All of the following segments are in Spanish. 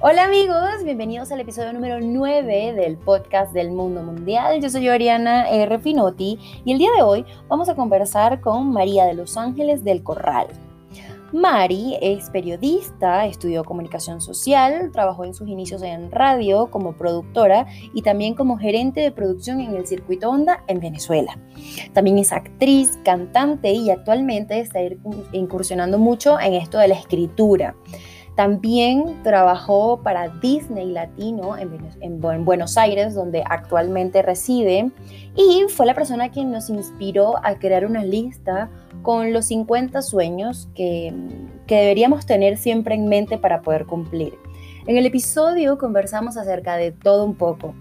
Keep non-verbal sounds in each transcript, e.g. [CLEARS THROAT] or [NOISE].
Hola amigos, bienvenidos al episodio número 9 del podcast del mundo mundial. Yo soy Oriana R. Finotti y el día de hoy vamos a conversar con María de los Ángeles del Corral. Mari es periodista, estudió comunicación social, trabajó en sus inicios en radio como productora y también como gerente de producción en el circuito Onda en Venezuela. También es actriz, cantante y actualmente está incursionando mucho en esto de la escritura. También trabajó para Disney Latino en, Buenos Aires, donde actualmente reside, y fue la persona quien nos inspiró a crear una lista con los 50 sueños que, que deberíamos tener siempre en mente para poder cumplir. En el episodio conversamos acerca de todo un poco,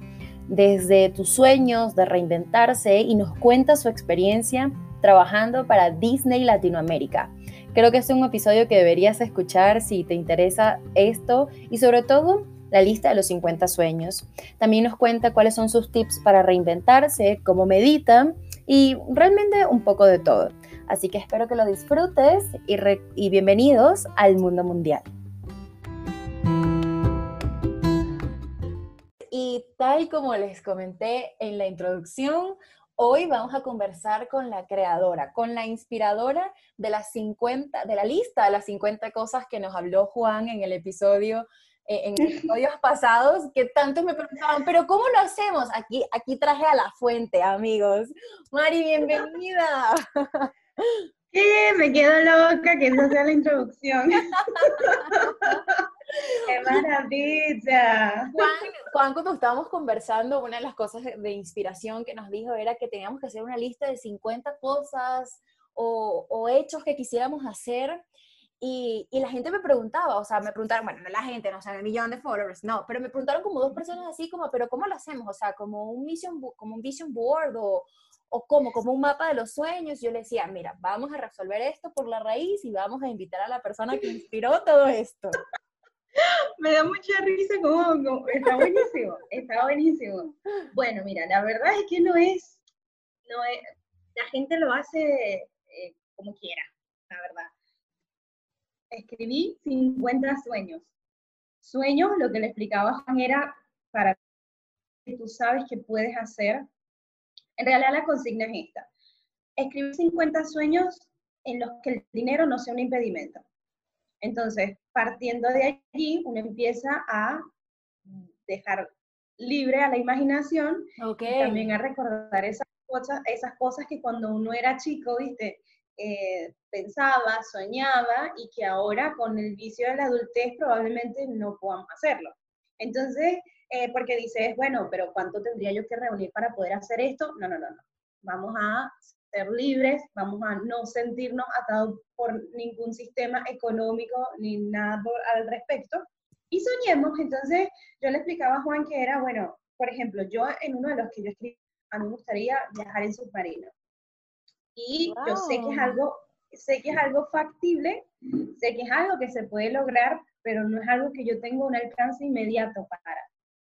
desde tus sueños de reinventarse y nos cuenta su experiencia trabajando para Disney Latinoamérica Creo que es un episodio que deberías escuchar si te interesa esto y sobre todo la lista de los 50 sueños. También nos cuenta cuáles son sus tips para reinventarse, cómo medita y realmente un poco de todo. Así que espero que lo disfrutes y, y bienvenidos al mundo mundial. Y tal como les comenté en la introducción, Hoy vamos a conversar con la creadora, con la inspiradora de las 50, de la lista de las 50 cosas que nos habló Juan en el episodio eh, en [LAUGHS] episodios pasados que tanto me preguntaban, pero ¿cómo lo hacemos? Aquí, aquí traje a la fuente, amigos. Mari, bienvenida. [LAUGHS] ¿Qué? Me quedo loca que esa sea la introducción. [LAUGHS] ¡Qué [LAUGHS] maravilla! Juan, cuando estábamos conversando, una de las cosas de inspiración que nos dijo era que teníamos que hacer una lista de 50 cosas o, hechos que quisiéramos hacer. Y, la gente me preguntaba, o sea, me preguntaron, bueno, no la gente, no o sea, el millón de followers, no, pero me preguntaron como dos personas así, como, pero ¿cómo lo hacemos? O sea, como un vision, como un vision board o, o como, como un mapa de los sueños. Yo le decía, mira, vamos a resolver esto por la raíz y vamos a invitar a la persona que inspiró todo esto. [LAUGHS] Me da mucha risa, como, está buenísimo, está buenísimo. Bueno, mira, la verdad es que no es, no es la gente lo hace eh, como quiera, la verdad. Escribí 50 sueños. Sueños, lo que le explicaba Juan era para que tú sabes que puedes hacer. En realidad la consigna es esta. Escribir 50 sueños en los que el dinero no sea un impedimento. Entonces, partiendo de allí, uno empieza a dejar libre a la imaginación y también a recordar esas cosas, esas cosas que cuando uno era chico, viste, eh, pensaba, soñaba y que ahora con el vicio de la adultez probablemente no podamos hacerlo. Entonces, eh, porque dices, bueno, pero ¿cuánto tendría yo que reunir para poder hacer esto? No, no, no, no. Vamos a ser libres, vamos a no sentirnos atados por ningún sistema económico ni nada al respecto. Y soñemos, entonces yo le explicaba a Juan que era, bueno, por ejemplo, yo en uno de los que yo escribí, a mí me gustaría viajar en submarino. Y yo sé que es algo, sé que es algo factible, sé que es algo que se puede lograr, pero no es algo que yo tenga un alcance inmediato para,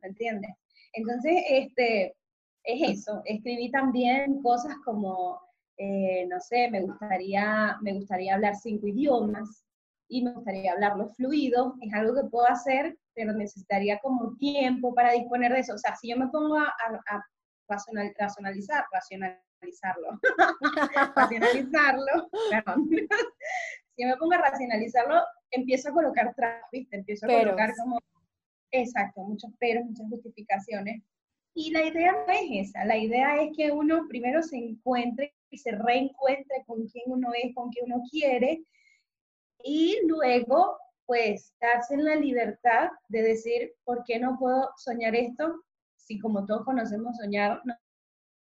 ¿me entiendes? Entonces, este, es eso. Escribí también cosas como, eh, no sé, me gustaría, me gustaría hablar cinco idiomas y me gustaría hablarlo fluido. Es algo que puedo hacer, pero necesitaría como tiempo para disponer de eso. O sea, si yo me pongo a, a, racionalizar, racionalizarlo, [LAUGHS] racionalizarlo, perdón. [LAUGHS] si yo me pongo a racionalizarlo, empiezo a colocar trabas, ¿viste? Empiezo a colocar como, exacto, muchos peros, muchas justificaciones y la idea no es esa, la idea es que uno primero se encuentre y se reencuentre con quien uno es, con quien uno quiere, y luego, pues, darse en la libertad de decir, ¿por qué no puedo soñar esto? Si como todos conocemos soñar, no.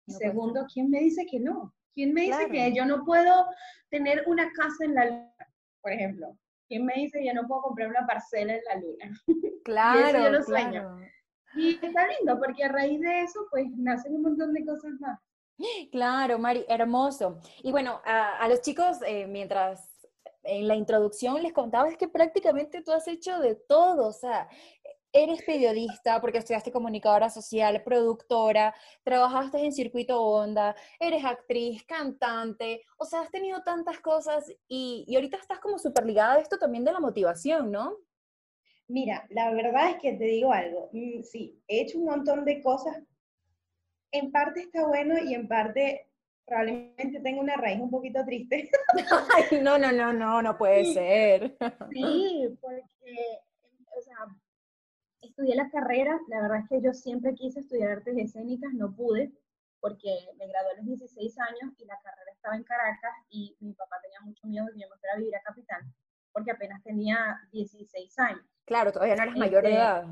segundo, ¿quién me dice que no? ¿Quién me dice que yo no puedo tener una casa en la luna, por ejemplo? ¿Quién me dice que yo no puedo comprar una parcela en la luna? [LAUGHS] Claro, claro. Y está lindo, porque a raíz de eso, pues nacen un montón de cosas más. Claro, Mari, hermoso. Y bueno, a, los chicos, eh, mientras en la introducción les contaba, que prácticamente tú has hecho de todo, o sea, eres periodista porque estudiaste comunicadora social, productora, trabajaste en circuito onda, eres actriz, cantante, o sea, has tenido tantas cosas y, y ahorita estás como súper ligada a esto también de la motivación, ¿no? Mira, la verdad es que te digo algo. Mm, sí, he hecho un montón de cosas. En parte está bueno y en parte probablemente tengo una raíz un poquito triste. [LAUGHS] no, no, no, no, no puede ser. Sí, porque, o sea, estudié la carrera, la verdad es que yo siempre quise estudiar artes escénicas, no pude, porque me gradué a los 16 años y la carrera estaba en Caracas y mi papá tenía mucho miedo de que yo me fuera a vivir a Capital, porque apenas tenía 16 años. Claro, todavía no eres mayor de este, edad.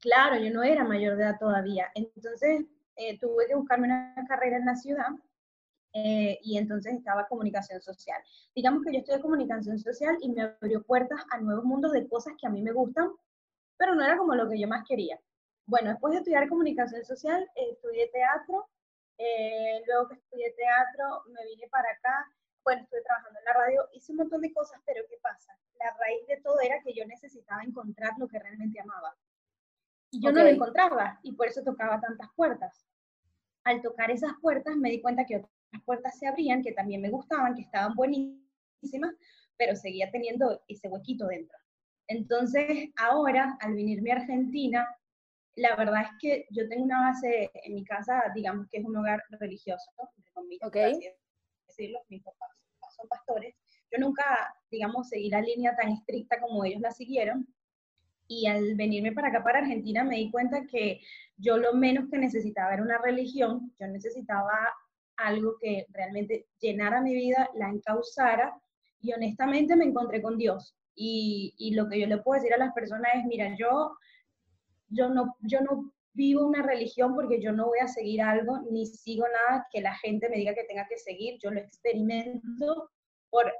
Claro, yo no era mayor de edad todavía. Entonces, eh, tuve que buscarme una carrera en la ciudad eh, y entonces estaba comunicación social. Digamos que yo estudié comunicación social y me abrió puertas a nuevos mundos de cosas que a mí me gustan, pero no era como lo que yo más quería. Bueno, después de estudiar comunicación social, estudié teatro, eh, luego que estudié teatro me vine para acá, bueno, estuve trabajando en la radio, hice un montón de cosas, pero ¿qué pasa? La raíz de todo era que yo necesitaba encontrar lo que realmente amaba. Y yo no lo encontraba, y por eso tocaba tantas puertas. Al tocar esas puertas me di cuenta que otras puertas se abrían, que también me gustaban, que estaban buenísimas, pero seguía teniendo ese huequito dentro. Entonces, ahora, al venirme a Argentina, la verdad es que yo tengo una base en mi casa, digamos que es un hogar religioso, entre comillas, decirlo, mis papás son pastores. Yo nunca, digamos, seguí la línea tan estricta como ellos la siguieron. Y al venirme para acá, para Argentina, me di cuenta que yo lo menos que necesitaba era una religión, yo necesitaba algo que realmente llenara mi vida, la encauzara, y honestamente me encontré con Dios. Y, lo que yo le puedo decir a las personas es, mira, yo, yo, no, yo no vivo una religión porque yo no voy a seguir algo, ni sigo nada que la gente me diga que tenga que seguir, yo lo experimento por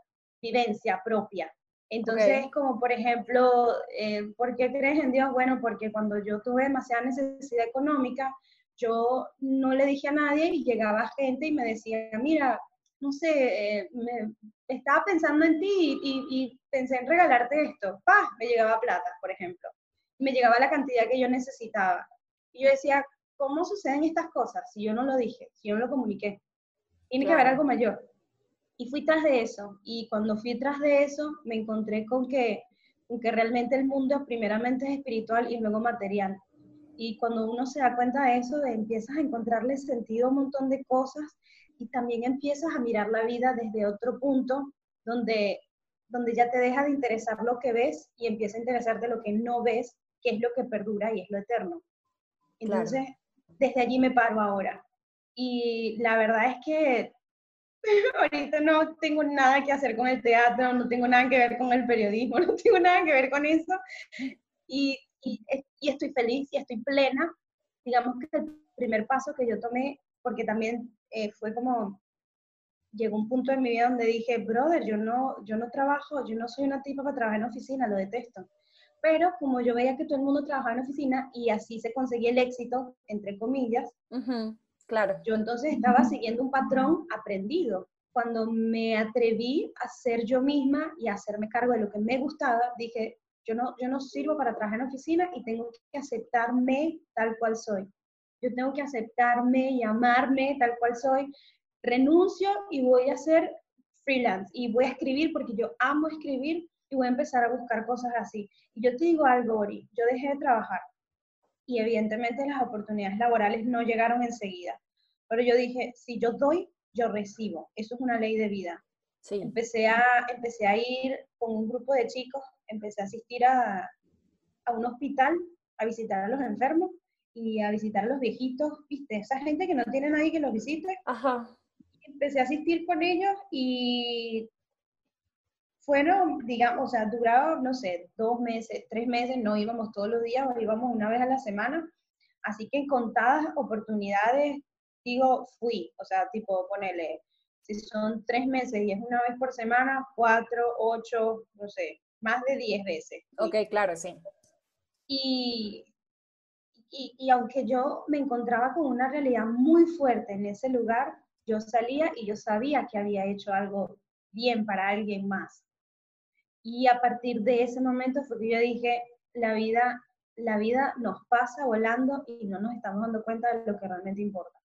vivencia propia. Entonces, como por ejemplo, eh, ¿por qué crees en Dios? Bueno, porque cuando yo tuve demasiada necesidad económica, yo no le dije a nadie y llegaba gente y me decía, mira, no sé, eh, me, estaba pensando en ti y, pensé en regalarte esto. ¡Pah! Me llegaba plata, por ejemplo. Me llegaba la cantidad que yo necesitaba. Y yo decía, ¿cómo suceden estas cosas si yo no lo dije, si yo no lo comuniqué? Tiene que haber algo mayor. Y fui tras de eso. Y cuando fui tras de eso, me encontré con que, con que realmente el mundo primeramente es espiritual y luego material. Y cuando uno se da cuenta de eso, empiezas a encontrarle sentido a un montón de cosas y también empiezas a mirar la vida desde otro punto donde, donde ya te deja de interesar lo que ves y empieza a interesarte lo que no ves, que es lo que perdura y es lo eterno. Entonces, desde allí me paro ahora. Y la verdad es que [LAUGHS] ahorita no tengo nada que hacer con el teatro, no tengo nada que ver con el periodismo, [LAUGHS] no tengo nada que ver con eso. Y, y, y estoy feliz y estoy plena. Digamos que el primer paso que yo tomé, porque también eh, fue como, llegó un punto en mi vida donde dije, brother, yo no, yo no trabajo, yo no soy una tipa para trabajar en oficina, lo detesto. Pero como yo veía que todo el mundo trabajaba en oficina y así se conseguía el éxito, entre comillas, claro. yo entonces estaba siguiendo un patrón aprendido. Cuando me atreví a ser yo misma y a hacerme cargo de lo que me gustaba, dije, yo no, yo no sirvo para trabajar en oficina y tengo que aceptarme tal cual soy yo tengo que aceptarme y amarme tal cual soy, renuncio y voy a ser freelance y voy a escribir porque yo amo escribir y voy a empezar a buscar cosas así. Y yo te digo algo, Ori, yo dejé de trabajar y evidentemente las oportunidades laborales no llegaron enseguida, pero yo dije, si yo doy, yo recibo. Eso es una ley de vida. Sí. Empecé, a, empecé a ir con un grupo de chicos, empecé a asistir a, a un hospital a visitar a los enfermos y a visitar a los viejitos, ¿viste? Esa gente que no tiene nadie que los visite. Ajá. Empecé a asistir con ellos y fueron, digamos, o sea, duraba, no sé, dos meses, tres meses, no íbamos todos los días, íbamos una vez a la semana. Así que en contadas oportunidades, digo, fui, o sea, tipo, ponele, si son tres meses y es una vez por semana, cuatro, ocho, no sé, más de diez veces. Ok, claro, sí. Y y, aunque yo me encontraba con una realidad muy fuerte en ese lugar, yo salía y yo sabía que había hecho algo bien para alguien más. Y a partir de ese momento fue que yo dije, la vida, la vida nos pasa volando y no nos estamos dando cuenta de lo que realmente importa.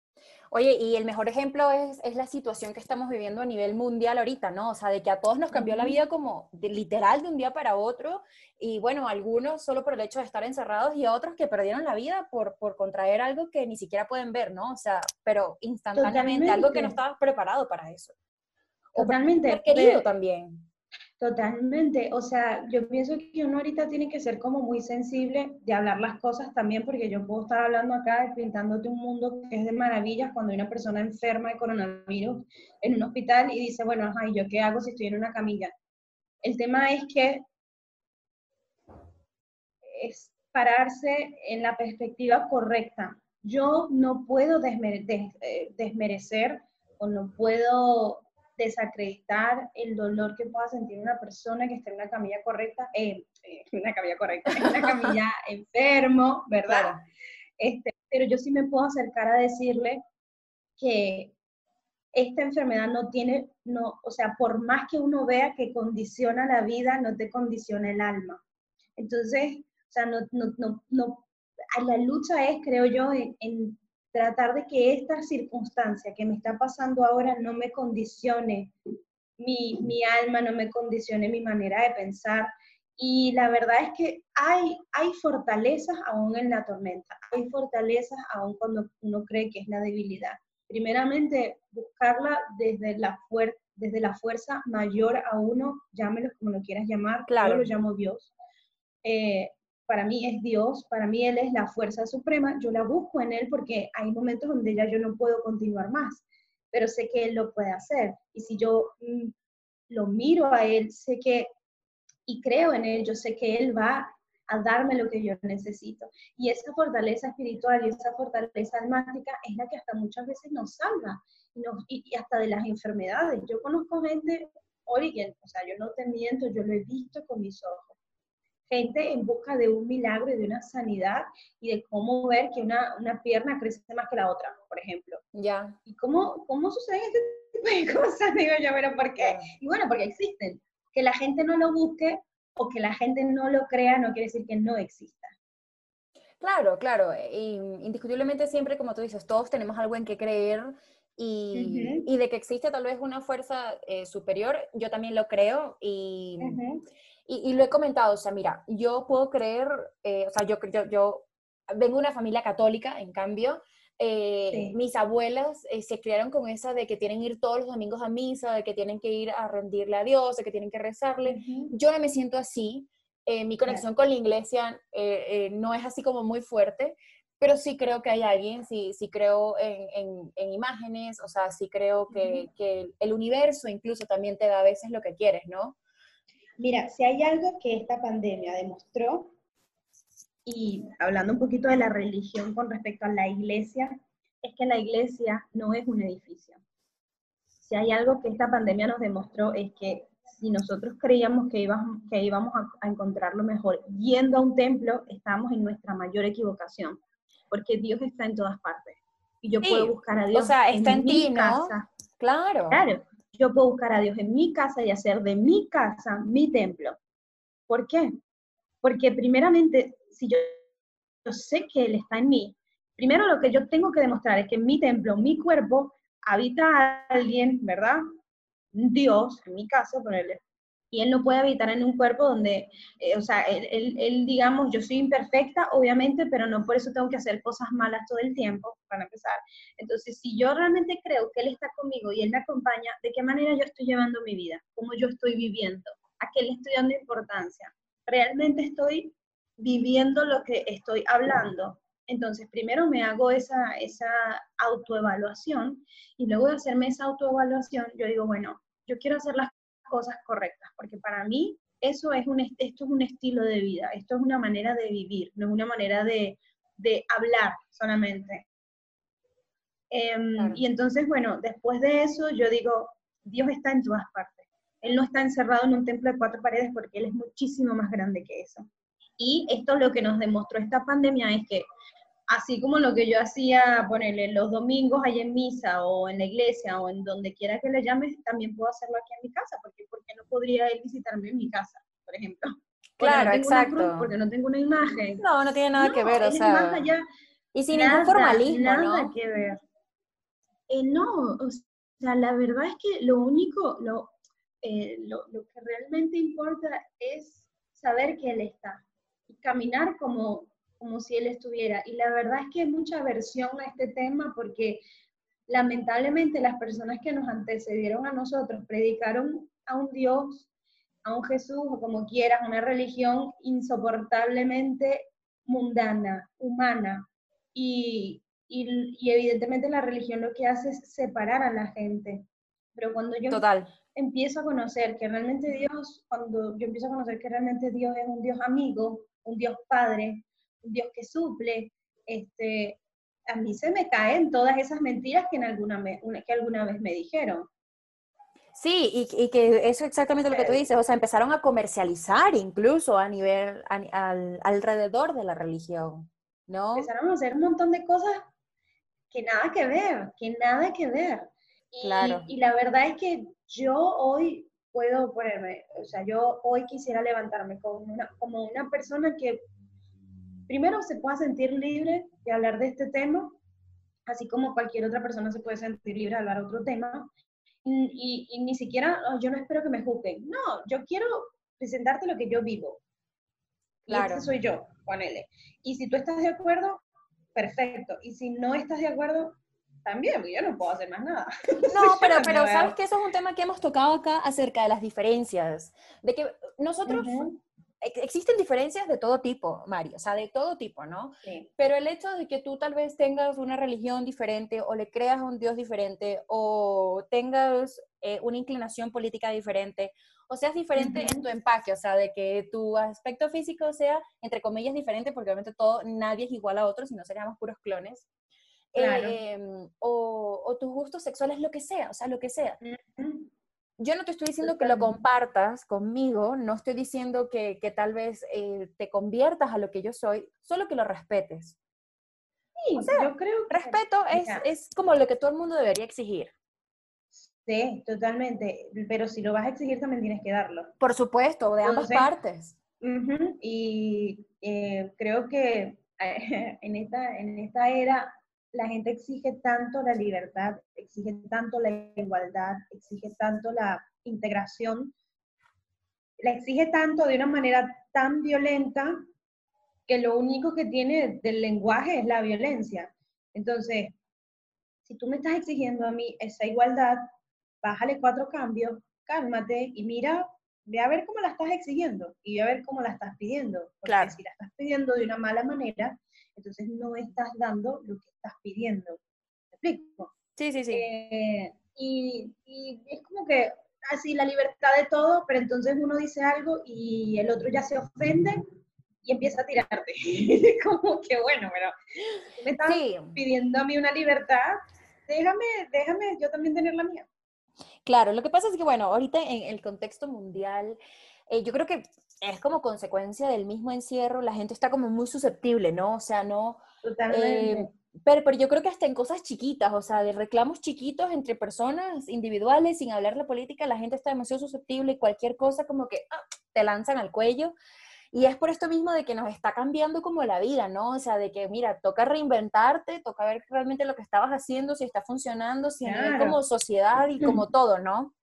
Oye, y el mejor ejemplo es, es, la situación que estamos viviendo a nivel mundial ahorita, ¿no? O sea, de que a todos nos cambió la vida como de, literal de un día para otro, y bueno, algunos solo por el hecho de estar encerrados y otros que perdieron la vida por, por contraer algo que ni siquiera pueden ver, ¿no? O sea, pero instantáneamente, algo que no estabas preparado para eso. Totalmente. O querido también. Totalmente, o sea, yo pienso que uno ahorita tiene que ser como muy sensible de hablar las cosas también, porque yo puedo estar hablando acá pintándote un mundo que es de maravillas cuando hay una persona enferma de coronavirus en un hospital y dice, bueno, ajá, ¿y yo qué hago si estoy en una camilla? El tema es que es pararse en la perspectiva correcta. Yo no puedo eh, desmerecer o no puedo desacreditar el dolor que pueda sentir una persona que esté en una camilla correcta, eh, eh una camilla correcta, en una camilla [LAUGHS] enfermo, ¿verdad? Este, pero yo sí me puedo acercar a decirle que esta enfermedad no tiene, no, o sea, por más que uno vea que condiciona la vida, no te condiciona el alma. Entonces, o sea, no, no, no, no la lucha es, creo yo, en tratar de que esta circunstancia que me está pasando ahora no me condicione mi, mi, alma, no me condicione mi manera de pensar. Y la verdad es que hay, hay fortalezas aún en la tormenta, hay fortalezas aún cuando uno cree que es la debilidad. Primeramente, buscarla desde la, desde la fuerza mayor a uno, llámelo como lo quieras llamar, claro. yo lo llamo Dios. Eh, para mí es Dios, para mí Él es la fuerza suprema, yo la busco en Él porque hay momentos donde ya yo no puedo continuar más, pero sé que Él lo puede hacer. Y si yo mm, lo miro a Él, sé que, y creo en Él, yo sé que Él va a darme lo que yo necesito. Y esa fortaleza espiritual y esa fortaleza almática es la que hasta muchas veces nos salva y, hasta de las enfermedades. Yo conozco gente, origen, o sea, yo no te miento, yo lo he visto con mis ojos gente en busca de un milagro y de una sanidad y de cómo ver que una, una pierna crece más que la otra, por ejemplo. Ya. ¿Y cómo, cómo suceden este tipo de [LAUGHS] cosas? Digo yo, pero ¿por qué? Y bueno, porque existen. Que la gente no lo busque o que la gente no lo crea no quiere decir que no exista. Claro, claro. Y indiscutiblemente siempre, como tú dices, todos tenemos algo en que creer y, y de que existe tal vez una fuerza eh, superior, yo también lo creo y, y, lo he comentado, o sea, mira, yo puedo creer, eh, o sea, yo, yo, yo vengo de una familia católica, en cambio, eh, mis abuelas eh, se criaron con esa de que tienen que ir todos los domingos a misa, de que tienen que ir a rendirle a Dios, de que tienen que rezarle. Yo no me siento así. mi conexión con la iglesia no es así como muy fuerte, pero sí creo que hay alguien, sí, sí creo en, en, en imágenes, o sea, sí creo que, que, el universo incluso también te da a veces lo que quieres, ¿no? Mira, si hay algo que esta pandemia demostró, y hablando un poquito de la religión con respecto a la iglesia, es que la iglesia no es un edificio. Si hay algo que esta pandemia nos demostró es que si nosotros creíamos que íbamos, que íbamos a, encontrar lo mejor yendo a un templo, estamos en nuestra mayor equivocación, porque Dios está en todas partes. Y yo puedo buscar a Dios. O sea, está en, ti, ¿no? Claro. Claro yo puedo buscar a Dios en mi casa y hacer de mi casa mi templo. ¿Por qué? Porque primeramente, si yo, sé que Él está en mí, primero lo que yo tengo que demostrar es que en mi templo, mi cuerpo, habita alguien, ¿verdad? Dios, en mi casa, ponerle, y él no puede habitar en un cuerpo donde, eh, o sea, él, él, digamos, yo soy imperfecta, obviamente, pero no por eso tengo que hacer cosas malas todo el tiempo, para empezar. Entonces, si yo realmente creo que él está conmigo y él me acompaña, ¿de qué manera yo estoy llevando mi vida? ¿Cómo yo estoy viviendo? ¿A qué le estoy dando importancia? ¿Realmente estoy viviendo lo que estoy hablando? Entonces, primero me hago esa, esa autoevaluación y luego de hacerme esa autoevaluación, yo digo, bueno, yo quiero hacer las cosas correctas, porque para mí eso es un, esto es un estilo de vida, esto es una manera de vivir, no es una manera de, de hablar solamente. Em, y entonces, bueno, después de eso yo digo, Dios está en todas partes. Él no está encerrado en un templo de cuatro paredes porque Él es muchísimo más grande que eso. Y esto es lo que nos demostró esta pandemia es que así como lo que yo hacía, ponerle los domingos ahí en misa o en la iglesia o en donde quiera que le llames, también puedo hacerlo aquí en mi casa, porque ¿por qué no podría él visitarme en mi casa, por ejemplo? [LAUGHS] Claro, exacto. porque no tengo una imagen. No, no tiene nada que ver, o sea. Más allá, y sin ningún formalismo, nada que ver. eh, no, o sea, la verdad es que lo único, lo, eh, lo, lo, que realmente importa es saber que Él está y caminar como, como si Él estuviera. Y la verdad es que hay mucha aversión a este tema porque lamentablemente las personas que nos antecedieron a nosotros predicaron a un Dios, a un Jesús o como quieras, una religión insoportablemente mundana, humana. Y, y, y evidentemente la religión lo que hace es separar a la gente. Pero cuando yo Total empiezo a conocer que realmente Dios, cuando yo empiezo a conocer que realmente Dios es un Dios amigo, un Dios padre, Dios que suple, este, a mí se me caen todas esas mentiras que, en alguna, que alguna vez me dijeron. Sí, y, y, que eso es exactamente lo que tú dices, o sea, empezaron a comercializar incluso a nivel, al, alrededor de la religión, ¿no? Empezaron a hacer un montón de cosas que nada que ver, que nada que ver. Y, claro. y la verdad es que yo hoy puedo ponerme, o sea, yo hoy quisiera levantarme como una, como una persona que primero se pueda sentir libre de hablar de este tema, así como cualquier otra persona se puede sentir libre de hablar de otro tema, y, y, ni siquiera, oh, yo no espero que me juzguen, no, yo quiero presentarte lo que yo vivo. Claro. Y ese soy yo, ponele. Y si tú estás de acuerdo, perfecto. Y si no estás de acuerdo, también, yo no puedo hacer más nada. [LAUGHS] No, pero, pero sabes que eso es un tema que hemos tocado acá acerca de las diferencias, de que nosotros, existen diferencias de todo tipo, Mario, o sea, de todo tipo, ¿no? Sí. Pero el hecho de que tú tal vez tengas una religión diferente o le creas a un Dios diferente o tengas eh, una inclinación política diferente o seas diferente en tu empaque, o sea, de que tu aspecto físico sea, entre comillas, diferente, porque obviamente todo, nadie es igual a otro, si no seríamos puros clones. Em, o, tus gustos sexuales, lo que sea, o sea, lo que sea. Yo no te estoy diciendo que lo compartas conmigo, no estoy diciendo que, tal vez eh, te conviertas a lo que yo soy, solo que lo respetes. Sí, yo creo que... Respeto es, es como lo que todo el mundo debería exigir. Sí, totalmente, pero si lo vas a exigir también tienes que darlo. Por supuesto, de ambas partes. Y eh, creo que [LAUGHS] en esta, en esta era la gente exige tanto la libertad, exige tanto la igualdad, exige tanto la integración, la exige tanto de una manera tan violenta que lo único que tiene del lenguaje es la violencia. Entonces, si tú me estás exigiendo a mí esa igualdad, bájale cuatro cambios, cálmate y mira, ve a ver cómo la estás exigiendo y ve a ver cómo la estás pidiendo. Porque claro. si la estás pidiendo de una mala manera, entonces no estás dando lo que estás pidiendo. ¿Me explico? Sí, sí, sí. Eh, y, y, es como que así la libertad de todo, pero entonces uno dice algo y el otro ya se ofende y empieza a tirarte. [LAUGHS] como que bueno, pero me estás pidiendo a mí una libertad, déjame, déjame yo también tener la mía. Claro, lo que pasa es que, bueno, ahorita en el contexto mundial, eh, yo creo que es como consecuencia del mismo encierro, la gente está como muy susceptible, ¿no? O sea, no... Totalmente. Eh, pero, pero yo creo que hasta en cosas chiquitas, o sea, de reclamos chiquitos entre personas individuales, sin hablar de política, la gente está demasiado susceptible y cualquier cosa como que ah, te lanzan al cuello. Y es por esto mismo de que nos está cambiando como la vida, ¿no? O sea, de que, mira, toca reinventarte, toca ver realmente lo que estabas haciendo, si está funcionando, si claro. como sociedad y como [CLEARS THROAT] todo, ¿no?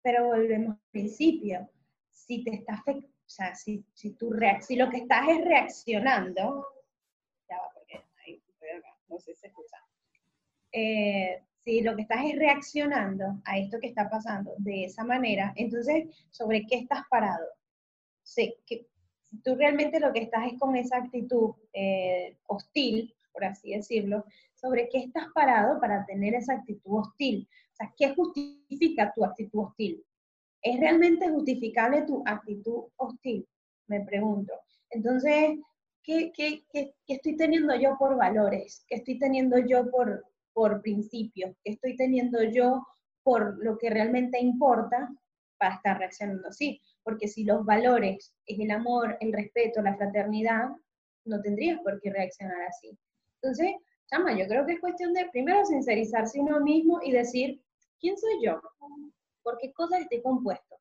Pero volvemos al principio. Si te está afectando, o sea, si, si, tú si lo que estás es reaccionando, ya va, porque ahí no sé si se escucha. Eh, si lo que estás es reaccionando a esto que está pasando de esa manera, entonces, ¿sobre qué estás parado? Sí, que, tú realmente lo que estás es con esa actitud eh, hostil, por así decirlo, ¿sobre qué estás parado para tener esa actitud hostil? O sea, ¿qué justifica tu actitud hostil? ¿Es realmente justificable tu actitud hostil? Me pregunto. Entonces, ¿qué, qué, qué, qué estoy teniendo yo por valores? ¿Qué estoy teniendo yo por, por principios? ¿Qué estoy teniendo yo por lo que realmente importa para estar reaccionando así? Porque si los valores es el amor, el respeto, la fraternidad, no tendrías por qué reaccionar así. Entonces, chama, yo creo que es cuestión de primero sincerizarse uno mismo y decir, ¿quién soy yo? ¿Por qué cosas estoy compuesto?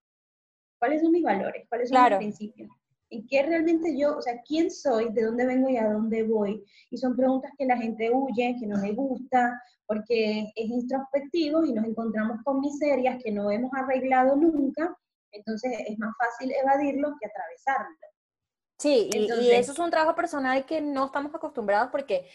¿Cuáles son mis valores? ¿Cuáles son claro. mis principios? en qué realmente yo, o sea, quién soy, de dónde vengo y a dónde voy. Y son preguntas que la gente huye, que no le gusta, porque es introspectivo y nos encontramos con miserias que no hemos arreglado nunca, entonces es más fácil evadirlo que atravesarlo. Sí, y, eso es un trabajo personal que no estamos acostumbrados porque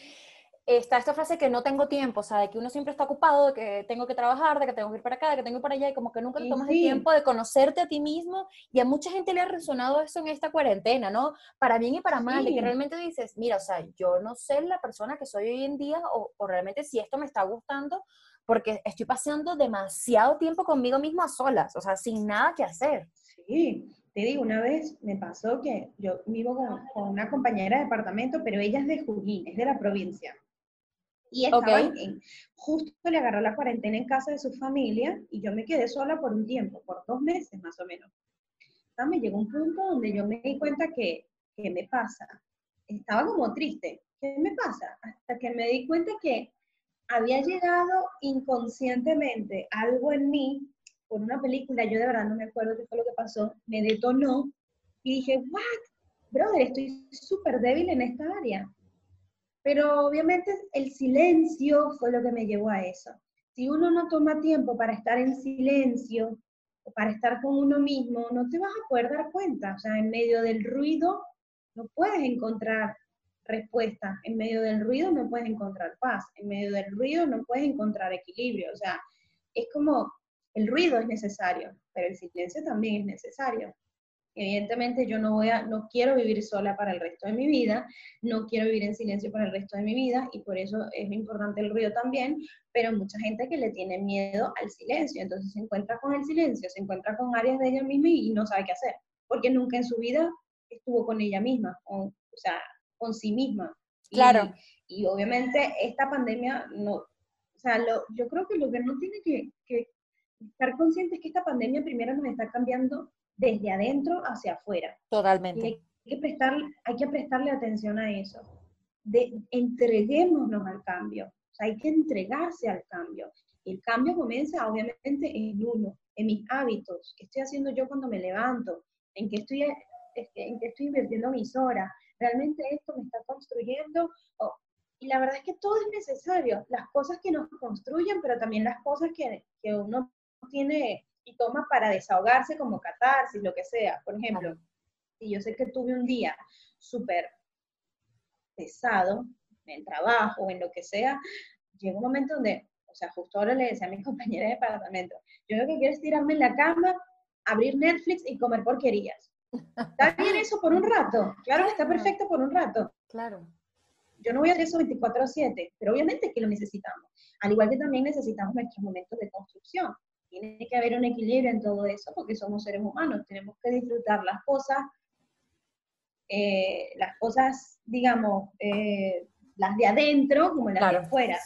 está esta frase que no tengo tiempo, o sea, de que uno siempre está ocupado, de que tengo que trabajar, de que tengo que ir para acá, de que tengo que ir para allá, y como que nunca te tomas el tiempo de conocerte a ti mismo, y a mucha gente le ha resonado eso en esta cuarentena, ¿no? Para bien y para mal, de que realmente dices, mira, o sea, yo no sé la persona que soy hoy en día, o, o realmente si esto me está gustando, porque estoy pasando demasiado tiempo conmigo mismo a solas, o sea, sin nada que hacer. Sí, te digo, una vez me pasó que yo vivo con, con una compañera de departamento, pero ella es de Junín, es de la provincia. Y estaba en, justo le agarró la cuarentena en casa de su familia y yo me quedé sola por un tiempo, por dos meses más o menos. me llegó un punto donde yo me di cuenta que, ¿qué me pasa? Estaba como triste. ¿Qué me pasa? Hasta que me di cuenta que había llegado inconscientemente algo en mí por una película, yo de verdad no me acuerdo qué fue lo que pasó, me detonó y dije, what, brother, estoy súper débil en esta área. Pero obviamente el silencio fue lo que me llevó a eso. Si uno no toma tiempo para estar en silencio o para estar con uno mismo, no te vas a poder dar cuenta. O sea, en medio del ruido no puedes encontrar respuesta. En medio del ruido no puedes encontrar paz. En medio del ruido no puedes encontrar equilibrio. O sea, es como el ruido es necesario, pero el silencio también es necesario. Evidentemente yo no voy a, no quiero vivir sola para el resto de mi vida, no quiero vivir en silencio para el resto de mi vida y por eso es importante el ruido también, pero mucha gente que le tiene miedo al silencio, entonces se encuentra con el silencio, se encuentra con áreas de ella misma y, no sabe qué hacer, porque nunca en su vida estuvo con ella misma, o sea, con sí misma. Claro. Y, obviamente esta pandemia no, o sea, lo, yo creo que lo que no tiene que, que estar consciente es que esta pandemia primero nos está cambiando desde adentro hacia afuera. Totalmente. hay que, prestar, hay que prestarle atención a eso. De, entreguémonos al cambio. O sea, hay que entregarse al cambio. El cambio comienza obviamente en uno, en mis hábitos, qué estoy haciendo yo cuando me levanto, en qué estoy, en qué estoy invirtiendo mis horas, realmente esto me está construyendo. y la verdad es que todo es necesario, las cosas que nos construyen, pero también las cosas que, que uno tiene y toma para desahogarse como catarsis, lo que sea. Por ejemplo, si yo sé que tuve un día súper pesado en el trabajo o en lo que sea, llega un momento donde, o sea, justo ahora le decía a mi [LAUGHS] compañera de departamento, yo lo que quiero es tirarme en la cama, abrir Netflix y comer porquerías. ¿Está bien eso por un rato? Claro que está perfecto por un rato. Claro. Yo no voy a hacer eso 24/7, pero obviamente que lo necesitamos. Al igual que también necesitamos nuestros momentos de construcción. Tiene que haber un equilibrio en todo eso porque somos seres humanos, tenemos que disfrutar las cosas, eh, las cosas, digamos, eh, las de adentro como las de afuera.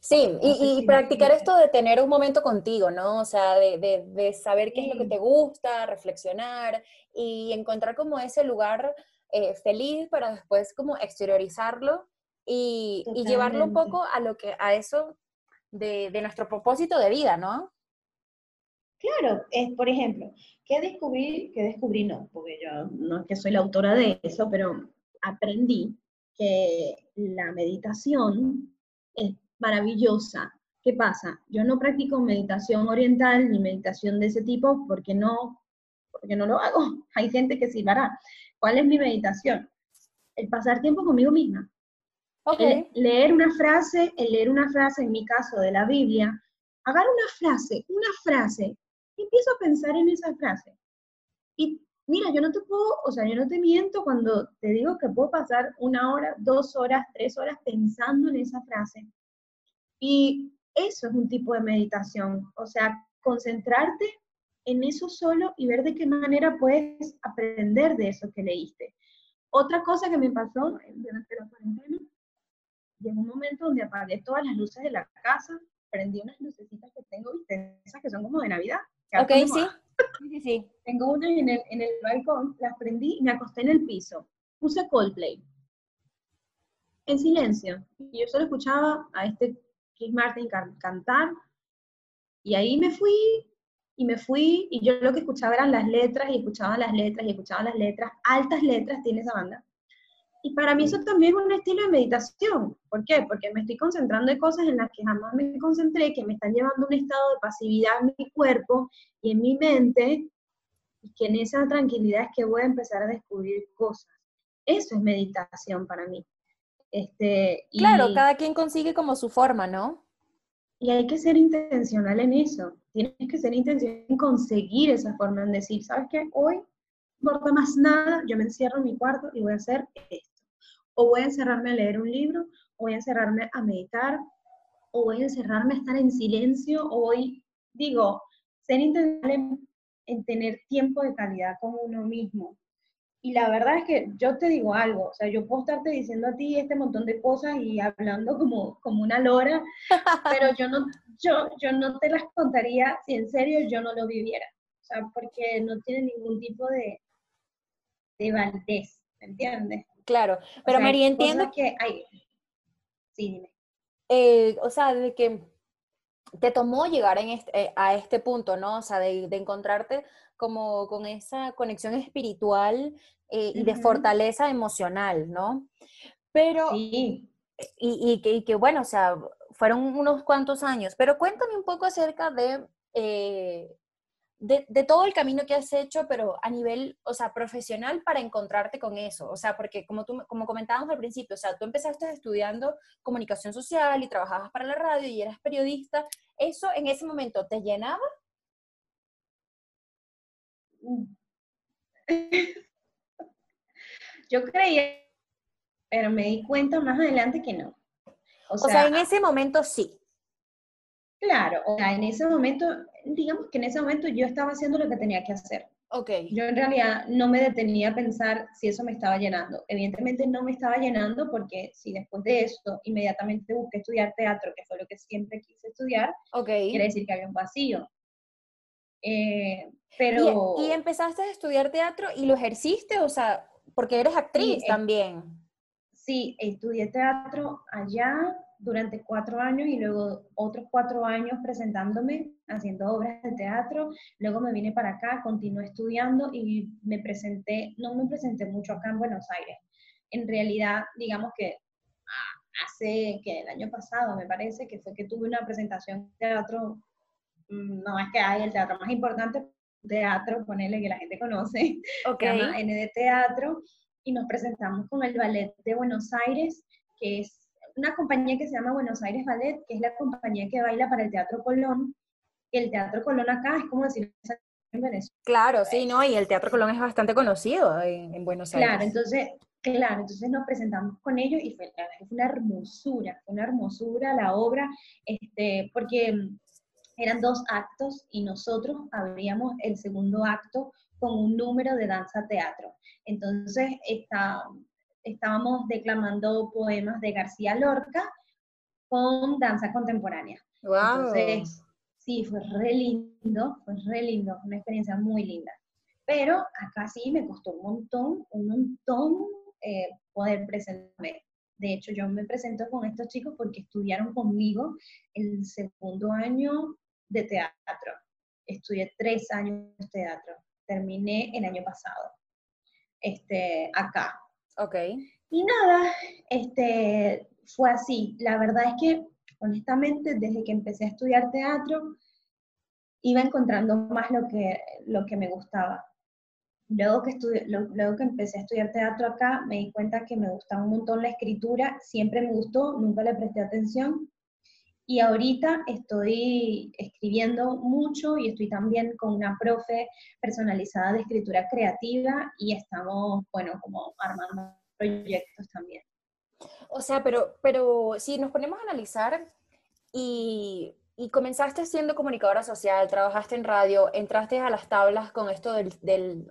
Sí, y, practicar esto de tener un momento contigo, ¿no? O sea, de, saber qué es lo que te gusta, reflexionar y encontrar como ese lugar eh, feliz para después como exteriorizarlo y, y, llevarlo un poco a lo que, a eso de, nuestro propósito de vida, ¿no? Claro, es, por ejemplo, ¿qué descubrí? ¿Qué descubrí? No, porque yo no es que soy la autora de eso, pero aprendí que la meditación es maravillosa. ¿Qué pasa? Yo no practico meditación oriental ni meditación de ese tipo porque no, porque no lo hago. [LAUGHS] Hay gente que sí lo hará. ¿Cuál es mi meditación? El pasar tiempo conmigo misma. Okay. leer una frase, el leer una frase, en mi caso de la Biblia, agarro una frase, una frase y empiezo a pensar en esa frase. Y mira, yo no te puedo, o sea, yo no te miento cuando te digo que puedo pasar una hora, dos horas, tres horas pensando en esa frase. Y eso es un tipo de meditación, o sea, concentrarte en eso solo y ver de qué manera puedes aprender de eso que leíste. Otra cosa que me pasó durante la cuarentena, llegó un momento donde apagué todas las luces de la casa, prendí unas lucecitas que tengo, ¿viste? esas que son como de Navidad, Ok, sí. sí. Sí, Tengo una en el, en el balcón, las prendí y me acosté en el piso. Puse Coldplay. En silencio. Y yo solo escuchaba a este Chris Martin cantar. Y ahí me fui y me fui y yo lo que escuchaba eran las letras y escuchaba las letras y escuchaba las letras, altas letras tiene esa banda. Y para mí eso también es un estilo de meditación. ¿Por qué? Porque me estoy concentrando en cosas en las que jamás me concentré, que me están llevando a un estado de pasividad en mi cuerpo y en mi mente, y que en esa tranquilidad es que voy a empezar a descubrir cosas. Eso es meditación para mí. Este, claro, cada quien consigue como su forma, ¿no? Y hay que ser intencional en eso. Tienes que ser intencional en conseguir esa forma, en decir, ¿sabes qué? Hoy no importa más nada, yo me encierro en mi cuarto y voy a hacer esto. O voy a encerrarme a leer un libro, o voy a encerrarme a meditar, o voy a encerrarme a estar en silencio, o voy, digo, ser en, en tener tiempo de calidad con uno mismo. Y la verdad es que yo te digo algo, o sea, yo puedo estarte diciendo a ti este montón de cosas y hablando como, como una lora, pero yo no, yo, yo no te las contaría si en serio yo no lo viviera. O sea, porque no tiene ningún tipo de, de validez, ¿me entiendes? Claro, pero María, entiendo que hay... Sí, dime. Eh, o sea, de que te tomó llegar en este, eh, a este punto, ¿no? O sea, de, de encontrarte como con esa conexión espiritual eh, y de fortaleza emocional, ¿no? Pero, sí. y, y, que, bueno, o sea, fueron unos cuantos años, pero cuéntame un poco acerca de, de, de, todo el camino que has hecho, pero a nivel, o sea, profesional para encontrarte con eso, o sea, porque como, tú, como comentábamos al principio, o sea, tú empezaste estudiando comunicación social y trabajabas para la radio y eras periodista, ¿eso en ese momento te llenaba? [LAUGHS] Yo creía, pero me di cuenta más adelante que no. O, sea, en ese momento sí. Claro, o sea, en ese momento, digamos que en ese momento yo estaba haciendo lo que tenía que hacer. Ok. Yo en realidad no me detenía a pensar si eso me estaba llenando. Evidentemente no me estaba llenando porque si después de eso inmediatamente busqué estudiar teatro, que fue lo que siempre quise estudiar, okay. quiere decir que había un vacío. Eh, pero... ¿Y, empezaste a estudiar teatro y lo ejerciste? O sea, porque eres actriz también. Sí, estudié teatro allá durante cuatro años y luego otros cuatro años presentándome, haciendo obras de teatro. Luego me vine para acá, continué estudiando y me presenté, no me presenté mucho acá en Buenos Aires. En realidad, digamos que ah, hace que el año pasado, me parece, que fue que tuve una presentación de teatro Mm, no es que hay el teatro más importante, teatro, ponele que la gente conoce, [LAUGHS] okay. se llama ND Teatro, y nos presentamos con el Ballet de Buenos Aires, que es una compañía que se llama Buenos Aires Ballet, que es la compañía que baila para el Teatro Colón. El Teatro Colón acá es como decir en Venezuela. Claro, sí, ¿no? Y el Teatro Colón es bastante conocido en, Buenos Aires. Claro, entonces, claro, entonces nos presentamos con ellos y fue, una hermosura, una hermosura la obra, este, porque eran dos actos y nosotros abríamos el segundo acto con un número de danza teatro. Entonces está, estábamos declamando poemas de García Lorca con danza contemporánea. Wow. Entonces, sí, fue re lindo, fue re lindo, una experiencia muy linda. Pero acá sí me costó un montón, un montón eh, poder presentarme. De hecho, yo me presento con estos chicos porque estudiaron conmigo el segundo año de teatro. Estudié tres años de teatro. Terminé el año pasado. Este, acá. Ok. Y nada, este, fue así. La verdad es que, honestamente, desde que empecé a estudiar teatro, iba encontrando más lo que, lo que me gustaba. Luego que, luego que empecé a estudiar teatro acá, me di cuenta que me gustaba un montón la escritura, siempre me gustó, nunca le presté atención, y ahorita estoy escribiendo mucho y estoy también con una profe personalizada de escritura creativa y estamos, bueno, como armando proyectos también. O sea, pero, pero si nos ponemos a analizar y, y comenzaste siendo comunicadora social, trabajaste en radio, entraste a las tablas con esto del, del,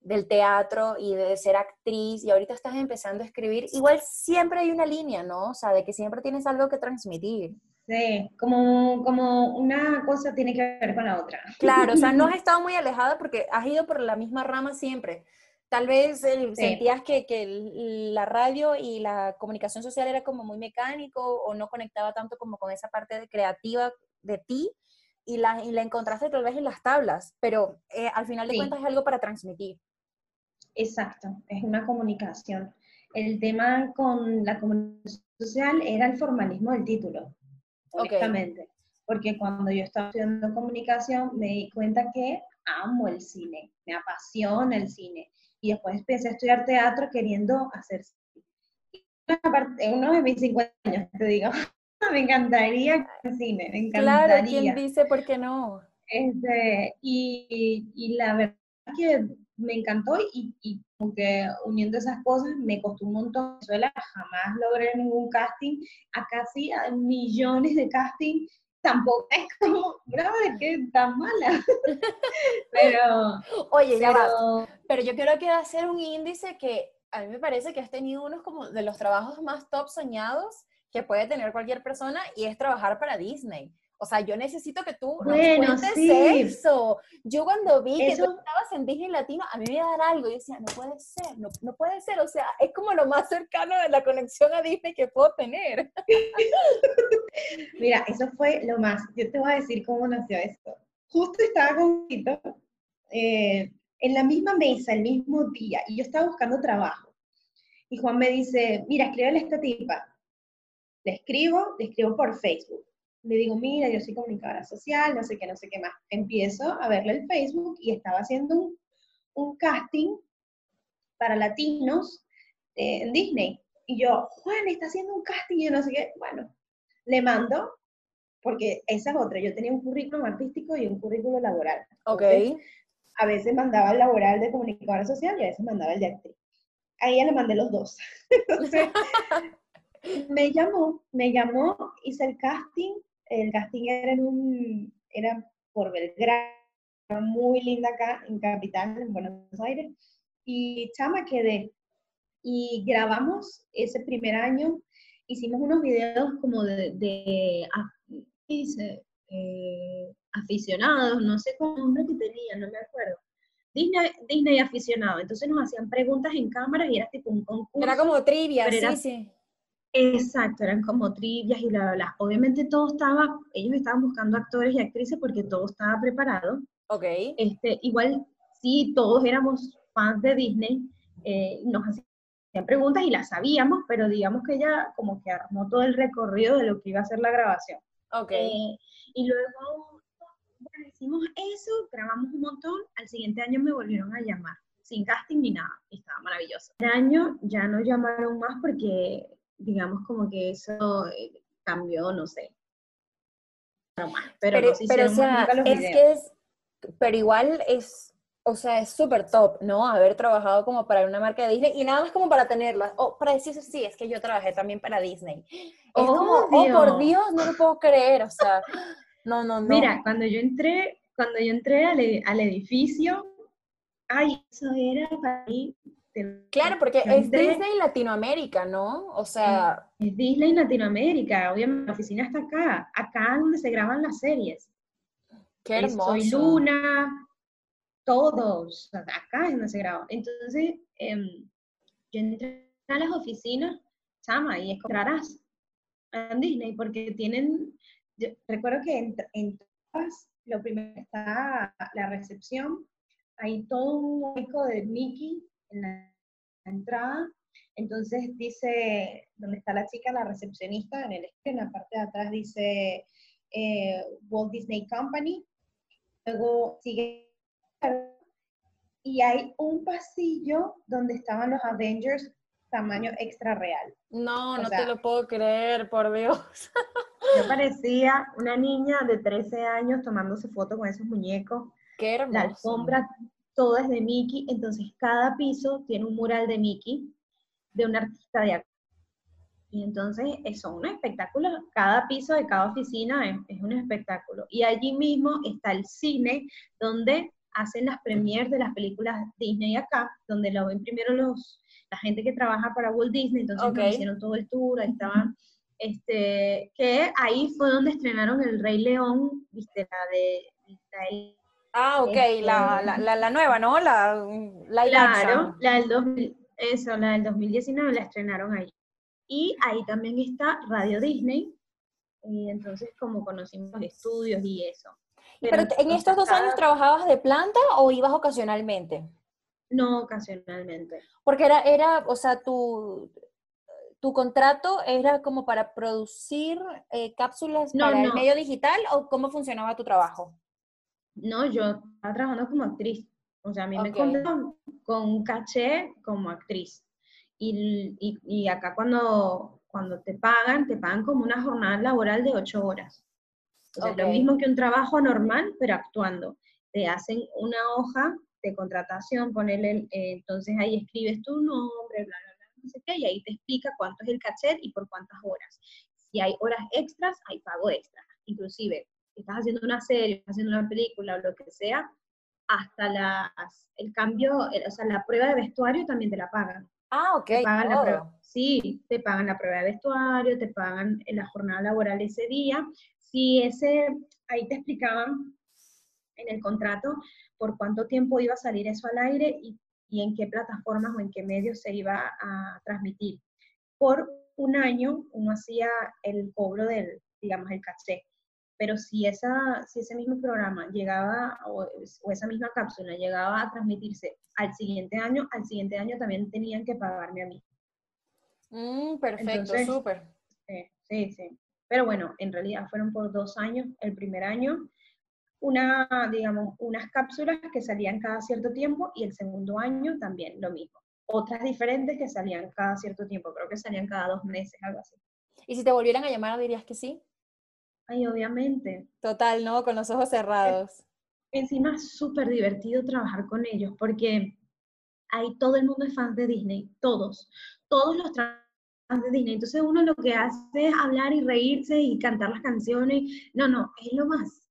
del teatro y de ser actriz y ahorita estás empezando a escribir, igual siempre hay una línea, ¿no? O sea, de que siempre tienes algo que transmitir. Sí, como, como una cosa tiene que ver con la otra. Claro, o sea, no has [LAUGHS] estado muy alejada porque has ido por la misma rama siempre. Tal vez sentías que, que, la radio y la comunicación social era como muy mecánico o no conectaba tanto como con esa parte creativa de ti, y la, y la encontraste tal vez en las tablas, pero eh, al final de cuentas es algo para transmitir. Exacto, es una comunicación. El tema con la comunicación social era el formalismo del título, honestamente. Porque cuando yo estaba estudiando comunicación me di cuenta que amo el cine, me apasiona el cine. Y después empecé a estudiar teatro queriendo hacer cine. uno de mis 50 años, te digo, [LAUGHS] me encantaría el cine, me encantaría. Claro, ¿quién dice por qué no? Este, y, y la verdad que me encantó y, y como que uniendo esas cosas me costó un montón. En Venezuela jamás logré ningún casting. Acá sí hay millones de casting. Tampoco es como, brother, que tan mala. [LAUGHS] pero. Oye, ya pero, pero yo creo que va a ser un índice que a mí me parece que has tenido unos como de los trabajos más top soñados que puede tener cualquier persona y es trabajar para Disney. O sea, yo necesito que tú bueno, nos cuentes eso. Yo cuando vi que tú estabas en Disney Latino, a mí me iba a dar algo. Yo decía, no puede ser, no, no, puede ser. O sea, es como lo más cercano de la conexión a Disney que puedo tener. [LAUGHS] Mira, eso fue lo más. Yo te voy a decir cómo nació esto. Justo estaba con Tito, eh, en la misma mesa, el mismo día, y yo estaba buscando trabajo. Y Juan me dice, mira, escríbele a esta tipa. Le escribo, le escribo por Facebook le digo, mira, yo soy comunicadora social, no sé qué, no sé qué más. Empiezo a verle el Facebook y estaba haciendo un, casting para latinos eh, en Disney. Y yo, Juan, está haciendo un casting y yo no sé qué. Bueno, le mando, porque esa es otra. Yo tenía un currículum artístico y un currículum laboral. Ok. a veces mandaba el laboral de comunicadora social y a veces mandaba el de actriz. A ella le mandé los dos. [LAUGHS] Entonces, [LAUGHS] me llamó, me llamó, hice el casting el casting era en un, era por Belgrano, muy linda acá en Capital, en Buenos Aires, y chama quedé. Y grabamos ese primer año, hicimos unos videos como de, de dice, eh, aficionados, no sé cuál nombre que tenía, no me acuerdo. Disney, Disney aficionado. Entonces nos hacían preguntas en cámara y era tipo un concurso. Era como trivia, sí, sí. Exacto, eran como trivias y bla, bla, bla. Obviamente todo estaba, ellos estaban buscando actores y actrices porque todo estaba preparado. Ok. Este, igual, sí, todos éramos fans de Disney, eh, nos hacían preguntas y las sabíamos, pero digamos que ella como que armó todo el recorrido de lo que iba a ser la grabación. Ok. Eh, y luego, bueno, hicimos eso, grabamos un montón, al siguiente año me volvieron a llamar, sin casting ni nada, y estaba maravilloso. Este año ya no llamaron más porque digamos como que eso eh, cambió, no sé. pero, pero, pero o sea, es que es, pero igual es, o sea, es súper top, ¿no? Haber trabajado como para una marca de Disney y nada más como para tenerla, o para decir, sí, es que yo trabajé también para Disney. Es como, oh, por Dios, no lo puedo creer, o sea, no, no, no. Mira, cuando yo entré, cuando yo entré al, al edificio, ay, eso era para mí Claro, porque es Disney Latinoamérica, ¿no? O sea... Es Disney Latinoamérica, obviamente la oficina está acá, acá donde se graban las series. Qué hermoso. Soy Luna, todos, acá es donde se graba. Entonces, em, yo entré a las oficinas, chama, y encontrarás en Disney, porque tienen, recuerdo que en, en todas, lo primero está la recepción, hay todo un hueco de Mickey en la entrada. Entonces dice, donde está la chica, la recepcionista, en, el, en la parte de atrás dice eh, Walt Disney Company. Luego sigue y hay un pasillo donde estaban los Avengers tamaño extra real. No, no te lo puedo creer, por Dios. Yo [LAUGHS] parecía una niña de 13 años tomándose fotos con esos muñecos. Qué hermoso. La alfombra todo es de Mickey, entonces cada piso tiene un mural de Mickey, de un artista de arte. Y entonces son un espectáculo, cada piso de cada oficina es, un espectáculo. Y allí mismo está el cine, donde hacen las premiers de las películas Disney acá, donde lo ven primero los, la gente que trabaja para Walt Disney, entonces hicieron todo el tour, ahí estaban, este, que ahí fue donde estrenaron El Rey León, viste, la de, la Ah, ok, la, este, la, la, nueva, ¿no? La, la Claro, la del, 2000, eso, la del 2019 la estrenaron ahí. Y ahí también está Radio Disney, y entonces como conocimos los estudios y eso. Pero, en estos dos años trabajabas de planta o ibas ocasionalmente? No, ocasionalmente. Porque era, era o sea, tu, tu contrato era como para producir eh, cápsulas para el medio digital o cómo funcionaba tu trabajo? No, yo estaba trabajando como actriz. O sea, a mí me contrataron con un caché como actriz. Y, y, y, acá cuando, cuando te pagan, te pagan como una jornada laboral de ocho horas. O sea, lo mismo que un trabajo normal, pero actuando. Te hacen una hoja de contratación, ponerle, eh, entonces ahí escribes tu nombre, bla, bla, bla, no sé qué, y ahí te explica cuánto es el cachet y por cuántas horas. Si hay horas extras, hay pago extra. Inclusive, si estás haciendo una serie, estás haciendo una película o lo que sea, hasta las, el cambio, o sea, la prueba de vestuario también te la pagan. Ah, ok. Te pagan la prueba, sí, te pagan la prueba de vestuario, te pagan la jornada laboral ese día. Si ese, ahí te explicaban en el contrato por cuánto tiempo iba a salir eso al aire y, y en qué plataformas o en qué medios se iba a transmitir. Por un año uno hacía el cobro del, digamos, el caché pero si, esa, si ese mismo programa llegaba, o, esa misma cápsula llegaba a transmitirse al siguiente año, al siguiente año también tenían que pagarme a mí. Mm, perfecto, súper. Sí, sí, Pero bueno, en realidad fueron por dos años. El primer año, una, digamos, unas cápsulas que salían cada cierto tiempo y el segundo año también lo mismo. Otras diferentes que salían cada cierto tiempo, creo que salían cada dos meses, algo así. ¿Y si te volvieran a llamar, dirías que sí? Ay, obviamente. Total, ¿no? Con los ojos cerrados. Encima es súper divertido trabajar con ellos porque ahí todo el mundo es fan de Disney, todos, todos los fans de Disney. Entonces uno lo que hace es hablar y reírse y cantar las canciones. No, no, es lo más.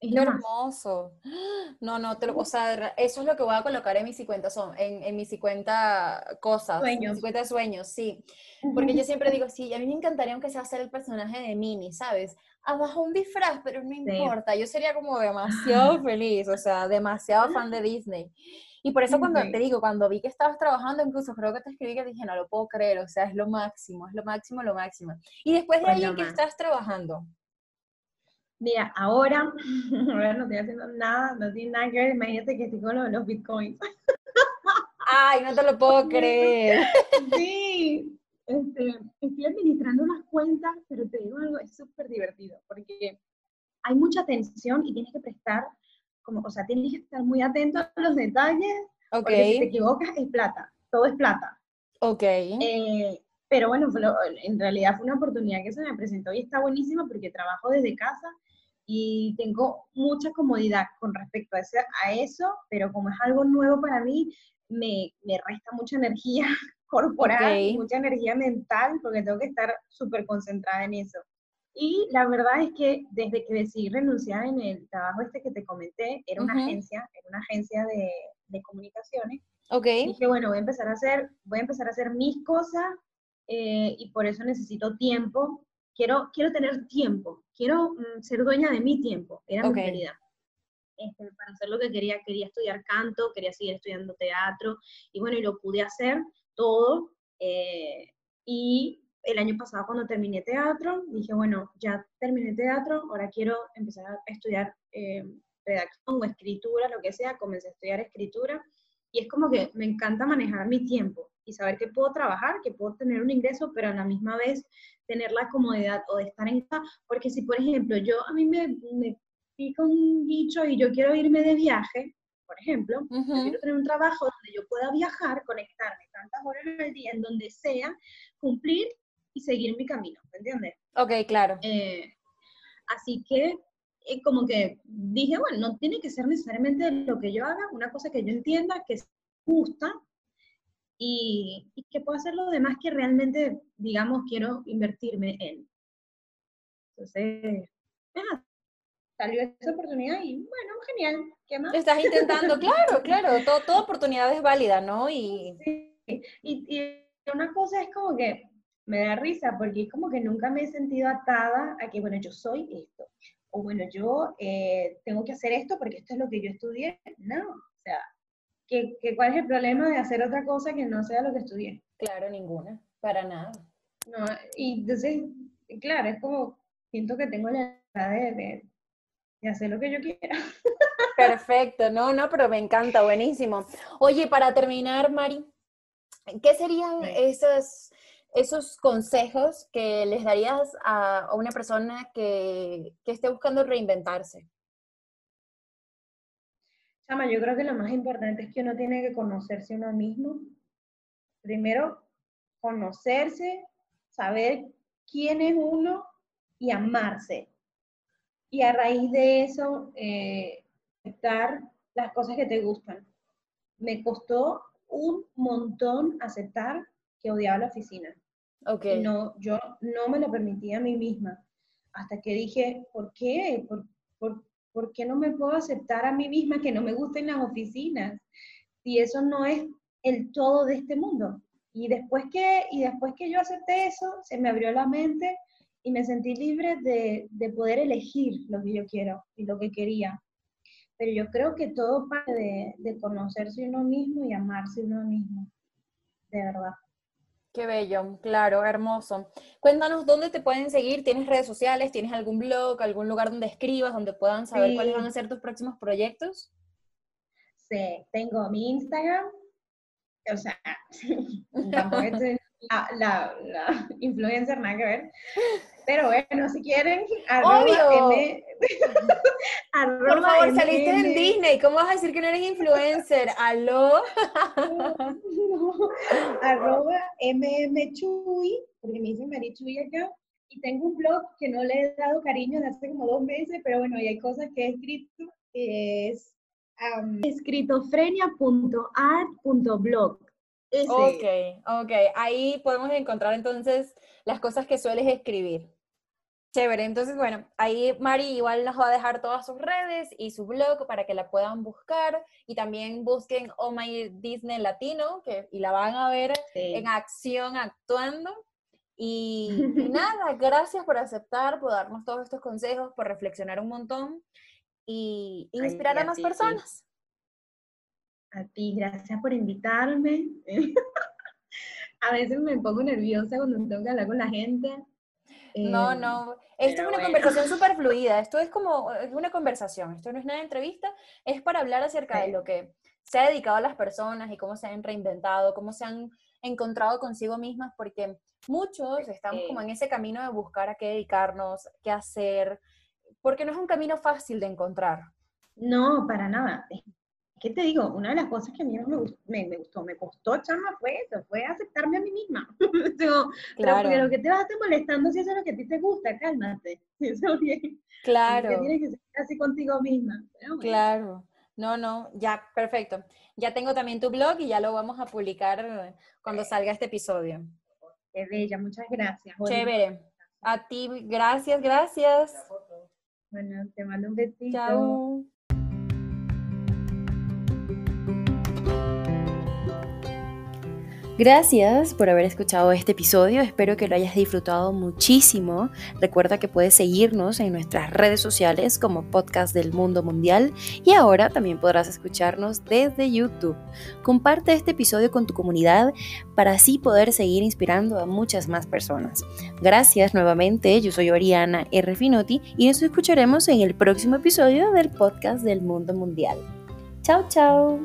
Es Qué hermoso. [GASPS] No, no, te lo, o sea, eso es lo que voy a colocar en mis 50 son, en, en mis 50 cosas, sueños. mis 50 sueños, sí. Porque yo siempre digo, sí, a mí me encantaría aunque sea hacer el personaje de Minnie, ¿sabes? Abajo un disfraz, pero no importa, yo sería como demasiado [LAUGHS] feliz, o sea, demasiado fan de Disney. Y por eso cuando te digo, cuando vi que estabas trabajando, incluso creo que te escribí que dije, no lo puedo creer, o sea, es lo máximo, es lo máximo, lo máximo. Y después de ahí, ¿en qué estás trabajando? Mira, ahora, [LAUGHS] ahora no estoy haciendo nada, no tiene nada que ver, imagínate que estoy con los, bitcoins. [LAUGHS] Ay, no te lo puedo creer. Sí, este, estoy administrando unas cuentas, pero te digo algo, es súper divertido, porque hay mucha atención y tienes que prestar, como, o sea, tienes que estar muy atento a los detalles, porque si te equivocas es plata, todo es plata. Ok. Eh, pero bueno, en realidad fue una oportunidad que se me presentó y está buenísima porque trabajo desde casa y tengo mucha comodidad con respecto a, a eso, pero como es algo nuevo para mí, me, me resta mucha energía [LAUGHS] corporal, y mucha energía mental, porque tengo que estar súper concentrada en eso. Y la verdad es que desde que decidí renunciar en el trabajo este que te comenté, era una agencia, era una agencia de, de comunicaciones. Okay. Dije, bueno, voy a empezar a hacer, voy a empezar a hacer mis cosas eh, y por eso necesito tiempo. Quiero, quiero tener tiempo, quiero mm, ser dueña de mi tiempo, era mi prioridad. Este, para hacer lo que quería, quería estudiar canto, quería seguir estudiando teatro, y bueno, y lo pude hacer todo. Eh, y el año pasado cuando terminé teatro, dije, bueno, ya terminé teatro, ahora quiero empezar a estudiar eh, redacción o escritura, lo que sea, comencé a estudiar escritura, y es como que me encanta manejar mi tiempo y saber que puedo trabajar, que puedo tener un ingreso, pero a la misma vez tener la comodidad o de estar en casa, porque si por ejemplo yo a mí me, me pica un bicho y yo quiero irme de viaje, por ejemplo, quiero tener un trabajo donde yo pueda viajar, conectarme tantas horas al día, en donde sea, cumplir y seguir mi camino, ¿me entiendes? Ok, claro. Eh, así que eh, como que dije, bueno, no tiene que ser necesariamente lo que yo haga, una cosa que yo entienda, que es justa, y, que puedo hacer lo demás que realmente, digamos, quiero invertirme en. Entonces, salió esa oportunidad y bueno, genial. ¿Qué más? Estás intentando, [LAUGHS] claro, claro, todo, toda oportunidad es válida, ¿no? Y... Sí, y, y una cosa es como que me da risa porque es como que nunca me he sentido atada a que, bueno, yo soy esto. O bueno, yo eh, tengo que hacer esto porque esto es lo que yo estudié. No, o sea, que, cuál es el problema de hacer otra cosa que no sea lo que estudié. Claro, ninguna, para nada. No, y entonces, claro, es como, siento que tengo la edad de, y hacer lo que yo quiera. [LAUGHS] Perfecto, no, no, pero me encanta, buenísimo. Oye, para terminar, Mari, ¿qué serían esos, esos consejos que les darías a, una persona que, que esté buscando reinventarse? Chama, yo creo que lo más importante es que uno tiene que conocerse uno mismo. Primero, conocerse, saber quién es uno y amarse. Y a raíz de eso, eh, aceptar las cosas que te gustan. Me costó un montón aceptar que odiaba la oficina. Okay. No, yo no me lo permitía a mí misma. Hasta que dije, ¿por qué? ¿Por, por, ¿por qué no me puedo aceptar a mí misma que no me gusten las oficinas? Si eso no es el todo de este mundo. Y después que, y después que yo acepté eso, se me abrió la mente y me sentí libre de, de poder elegir lo que yo quiero y lo que quería. Pero yo creo que todo parte de, de conocerse uno mismo y amarse uno mismo, de verdad. Qué bello, claro, hermoso. Cuéntanos dónde te pueden seguir. ¿Tienes redes sociales? ¿Tienes algún blog, algún lugar donde escribas, donde puedan saber cuáles van a ser tus próximos proyectos? Sí, tengo mi Instagram. O sea, [LAUGHS] tampoco la, la, la, [LAUGHS] influencer, nada que ver. Pero [LAUGHS] bueno, si quieren, arroba M, [LAUGHS] Por favor, saliste en Disney. ¿Cómo vas a decir que no eres influencer? ¿Aló? arroba mmchuy, porque me dicen Marichuy acá. Y tengo un blog que no le he dado cariño desde hace como dos meses, pero bueno, y hay cosas que he escrito, que es um, escritofrenia.art.blog. Ok, ok. Ahí podemos encontrar entonces las cosas que sueles escribir. Chévere, entonces bueno, ahí Mari igual nos va a dejar todas sus redes y su blog para que la puedan buscar y también busquen Oh My Disney Latino que, y la van a ver en acción actuando. [LAUGHS] Y, nada, gracias por aceptar, por darnos todos estos consejos, por reflexionar un montón y inspirar a más personas. A ti, gracias por invitarme. [LAUGHS] a veces me pongo nerviosa cuando tengo que hablar con la gente no, em, no. Esto es una conversación [LAUGHS] súper fluida. Esto es como una conversación. Esto no es una entrevista. Es para hablar acerca de lo que se ha dedicado a las personas y cómo se han reinventado, cómo se han encontrado consigo mismas, porque muchos estamos como en ese camino de buscar a qué dedicarnos, qué hacer, porque no es un camino fácil de encontrar. No, para nada. ¿Qué te digo? Una de las cosas que a mí me, gustó, me, gustó, me costó, chama, fue eso, fue aceptarme a mí misma. [LAUGHS] digo, claro. pero que te vas a estar molestando si eso es lo que a ti te gusta? Cálmate. [LAUGHS] Eso bien. Claro. Que tienes que ser así contigo misma. Claro. No, no, ya, perfecto. Ya tengo también tu blog y ya lo vamos a publicar cuando salga este episodio. Qué bella, muchas gracias. Chévere. A ti, gracias, gracias. Bueno, te mando un besito. Chao. Gracias por haber escuchado este episodio, espero que lo hayas disfrutado muchísimo. Recuerda que puedes seguirnos en nuestras redes sociales como Podcast del Mundo Mundial y ahora también podrás escucharnos desde YouTube. Comparte este episodio con tu comunidad para así poder seguir inspirando a muchas más personas. Gracias nuevamente, yo soy Oriana R. Finotti y nos escucharemos en el próximo episodio del Podcast del Mundo Mundial. Chao, chao.